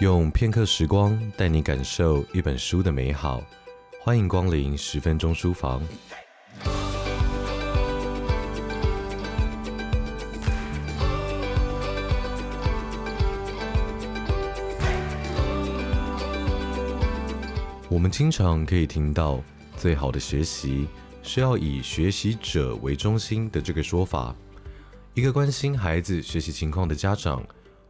用片刻时光带你感受一本书的美好，欢迎光临十分钟书房。我们经常可以听到“最好的学习是要以学习者为中心”的这个说法。一个关心孩子学习情况的家长，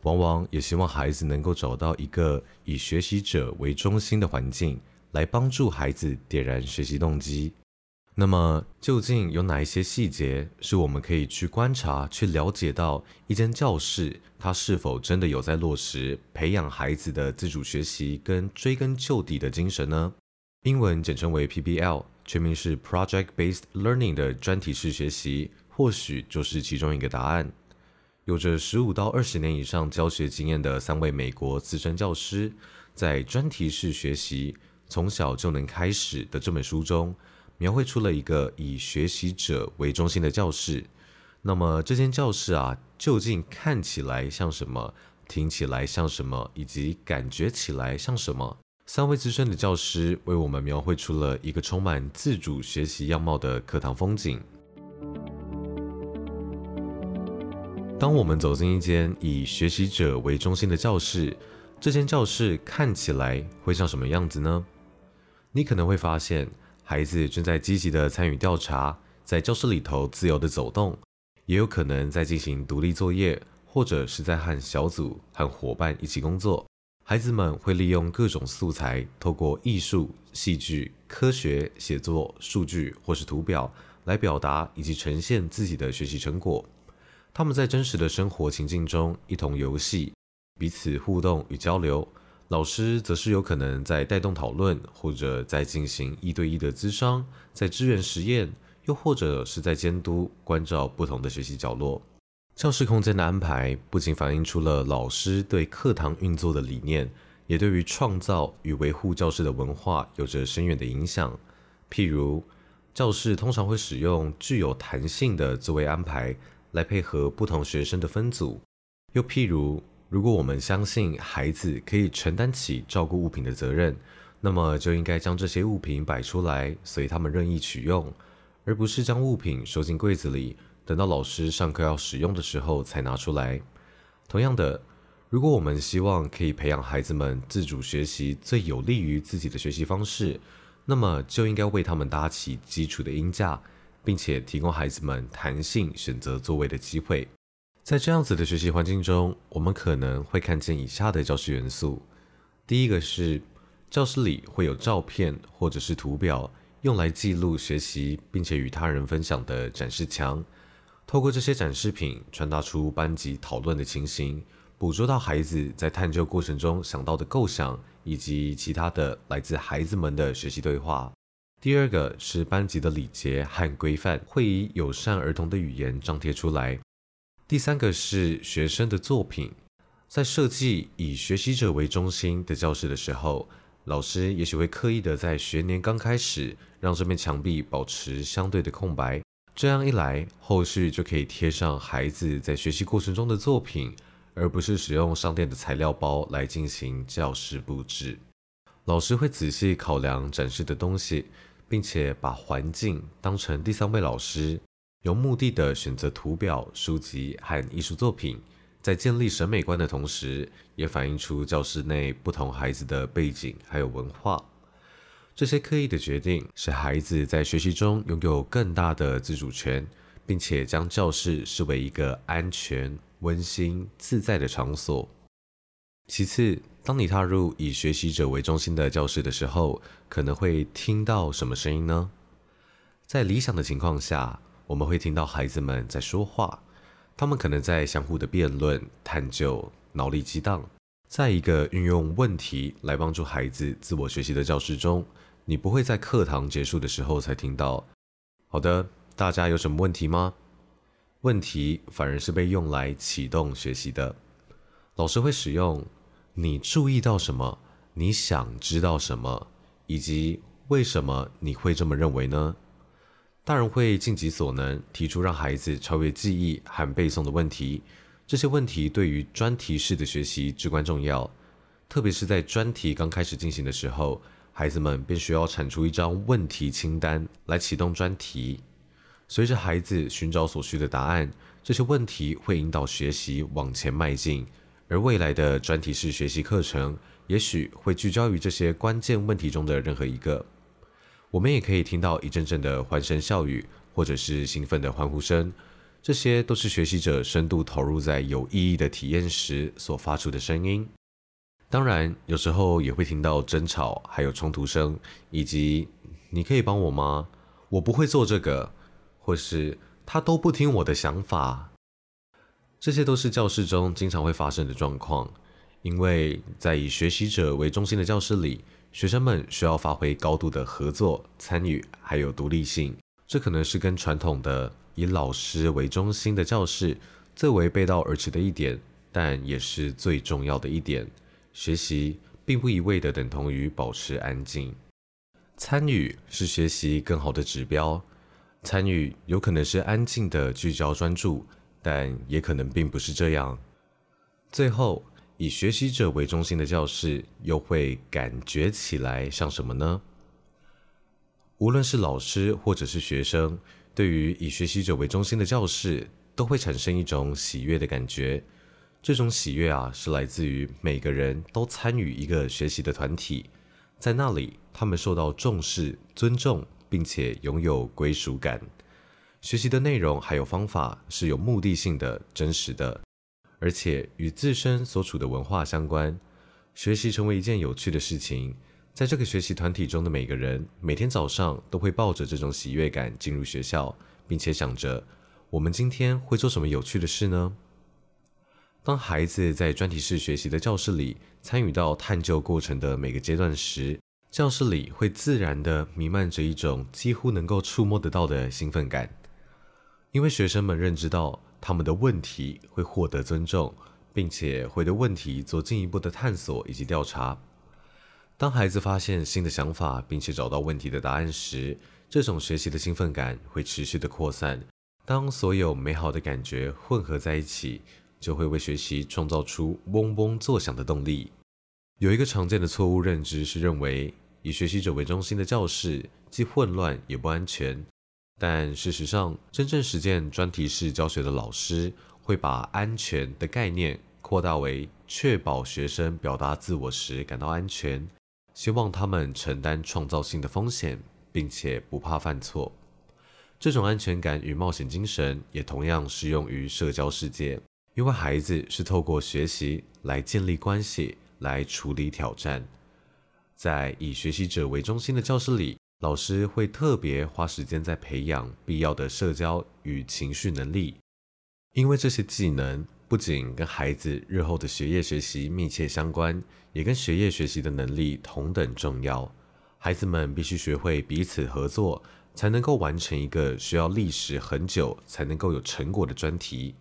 往往也希望孩子能够找到一个以学习者为中心的环境，来帮助孩子点燃学习动机。那么，究竟有哪一些细节是我们可以去观察、去了解到一间教室它是否真的有在落实培养孩子的自主学习跟追根究底的精神呢？英文简称为 PBL，全名是 Project Based Learning 的专题式学习，或许就是其中一个答案。有着十五到二十年以上教学经验的三位美国资深教师，在专题式学习从小就能开始的这本书中，描绘出了一个以学习者为中心的教室。那么这间教室啊，究竟看起来像什么？听起来像什么？以及感觉起来像什么？三位资深的教师为我们描绘出了一个充满自主学习样貌的课堂风景。当我们走进一间以学习者为中心的教室，这间教室看起来会像什么样子呢？你可能会发现，孩子正在积极的参与调查，在教室里头自由的走动，也有可能在进行独立作业，或者是在和小组和伙伴一起工作。孩子们会利用各种素材，透过艺术、戏剧、科学、写作、数据或是图表来表达以及呈现自己的学习成果。他们在真实的生活情境中一同游戏，彼此互动与交流。老师则是有可能在带动讨论，或者在进行一对一的咨商，在支援实验，又或者是在监督关照不同的学习角落。教室空间的安排不仅反映出了老师对课堂运作的理念，也对于创造与维护教室的文化有着深远的影响。譬如，教室通常会使用具有弹性的座位安排。来配合不同学生的分组，又譬如，如果我们相信孩子可以承担起照顾物品的责任，那么就应该将这些物品摆出来，随他们任意取用，而不是将物品收进柜子里，等到老师上课要使用的时候才拿出来。同样的，如果我们希望可以培养孩子们自主学习最有利于自己的学习方式，那么就应该为他们搭起基础的音架。并且提供孩子们弹性选择座位的机会。在这样子的学习环境中，我们可能会看见以下的教室元素：第一个是教室里会有照片或者是图表，用来记录学习，并且与他人分享的展示墙。透过这些展示品，传达出班级讨论的情形，捕捉到孩子在探究过程中想到的构想，以及其他的来自孩子们的学习对话。第二个是班级的礼节和规范，会以友善儿童的语言张贴出来。第三个是学生的作品，在设计以学习者为中心的教室的时候，老师也许会刻意的在学年刚开始，让这面墙壁保持相对的空白。这样一来，后续就可以贴上孩子在学习过程中的作品，而不是使用商店的材料包来进行教室布置。老师会仔细考量展示的东西。并且把环境当成第三位老师，有目的的选择图表、书籍和艺术作品，在建立审美观的同时，也反映出教室内不同孩子的背景还有文化。这些刻意的决定，使孩子在学习中拥有更大的自主权，并且将教室视为一个安全、温馨、自在的场所。其次，当你踏入以学习者为中心的教室的时候，可能会听到什么声音呢？在理想的情况下，我们会听到孩子们在说话，他们可能在相互的辩论、探究、脑力激荡。在一个运用问题来帮助孩子自我学习的教室中，你不会在课堂结束的时候才听到“好的，大家有什么问题吗？”问题反而是被用来启动学习的。老师会使用。你注意到什么？你想知道什么？以及为什么你会这么认为呢？大人会尽己所能提出让孩子超越记忆和背诵的问题。这些问题对于专题式的学习至关重要。特别是在专题刚开始进行的时候，孩子们便需要产出一张问题清单来启动专题。随着孩子寻找所需的答案，这些问题会引导学习往前迈进。而未来的专题式学习课程，也许会聚焦于这些关键问题中的任何一个。我们也可以听到一阵阵的欢声笑语，或者是兴奋的欢呼声，这些都是学习者深度投入在有意义的体验时所发出的声音。当然，有时候也会听到争吵，还有冲突声，以及“你可以帮我吗？我不会做这个”，或是“他都不听我的想法”。这些都是教室中经常会发生的状况，因为在以学习者为中心的教室里，学生们需要发挥高度的合作、参与，还有独立性。这可能是跟传统的以老师为中心的教室最为背道而驰的一点，但也是最重要的一点。学习并不一味的等同于保持安静，参与是学习更好的指标。参与有可能是安静的聚焦专注，但也可能并不是这样。最后，以学习者为中心的教室又会感觉起来像什么呢？无论是老师或者是学生，对于以学习者为中心的教室，都会产生一种喜悦的感觉。这种喜悦啊，是来自于每个人都参与一个学习的团体，在那里，他们受到重视、尊重，并且拥有归属感。学习的内容还有方法是有目的性的、真实的，而且与自身所处的文化相关。学习成为一件有趣的事情，在这个学习团体中的每个人，每天早上都会抱着这种喜悦感进入学校，并且想着：我们今天会做什么有趣的事呢？当孩子在专题式学习的教室里参与到探究过程的每个阶段时，教室里会自然地弥漫着一种几乎能够触摸得到的兴奋感，因为学生们认知到他们的问题会获得尊重，并且会对问题做进一步的探索以及调查。当孩子发现新的想法，并且找到问题的答案时，这种学习的兴奋感会持续的扩散。当所有美好的感觉混合在一起，就会为学习创造出嗡嗡作响的动力。有一个常见的错误认知是认为以学习者为中心的教室既混乱也不安全，但事实上，真正实践专题式教学的老师会把安全的概念扩大为确保学生表达自我时感到安全，希望他们承担创造性的风险，并且不怕犯错。这种安全感与冒险精神也同样适用于社交世界。因为孩子是透过学习来建立关系，来处理挑战。在以学习者为中心的教室里，老师会特别花时间在培养必要的社交与情绪能力，因为这些技能不仅跟孩子日后的学业学习密切相关，也跟学业学习的能力同等重要。孩子们必须学会彼此合作，才能够完成一个需要历时很久才能够有成果的专题。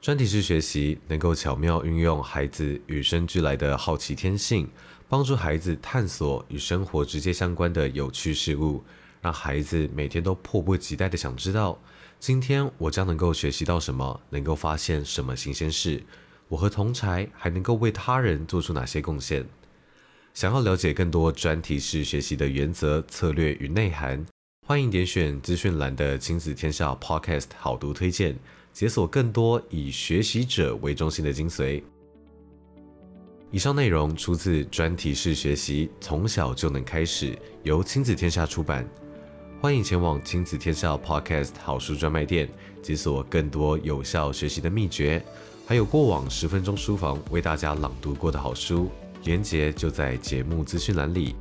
专题式学习能够巧妙运用孩子与生俱来的好奇天性，帮助孩子探索与生活直接相关的有趣事物，让孩子每天都迫不及待地想知道，今天我将能够学习到什么，能够发现什么新鲜事，我和同侪还能够为他人做出哪些贡献。想要了解更多专题式学习的原则、策略与内涵，欢迎点选资讯栏的亲子天下 Podcast 好读推荐。解锁更多以学习者为中心的精髓。以上内容出自专题式学习，从小就能开始，由亲子天下出版。欢迎前往亲子天下 Podcast 好书专卖店，解锁更多有效学习的秘诀，还有过往十分钟书房为大家朗读过的好书，连结就在节目资讯栏里。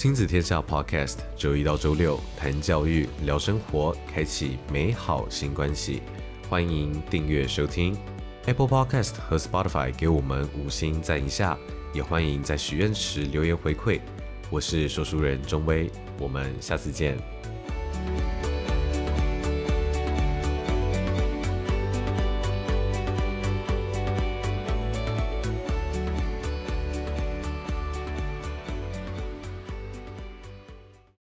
亲子天下 Podcast，周一到周六谈教育、聊生活，开启美好新关系。欢迎订阅收听 Apple Podcast 和 Spotify，给我们五星赞一下。也欢迎在许愿池留言回馈。我是说书人钟威，我们下次见。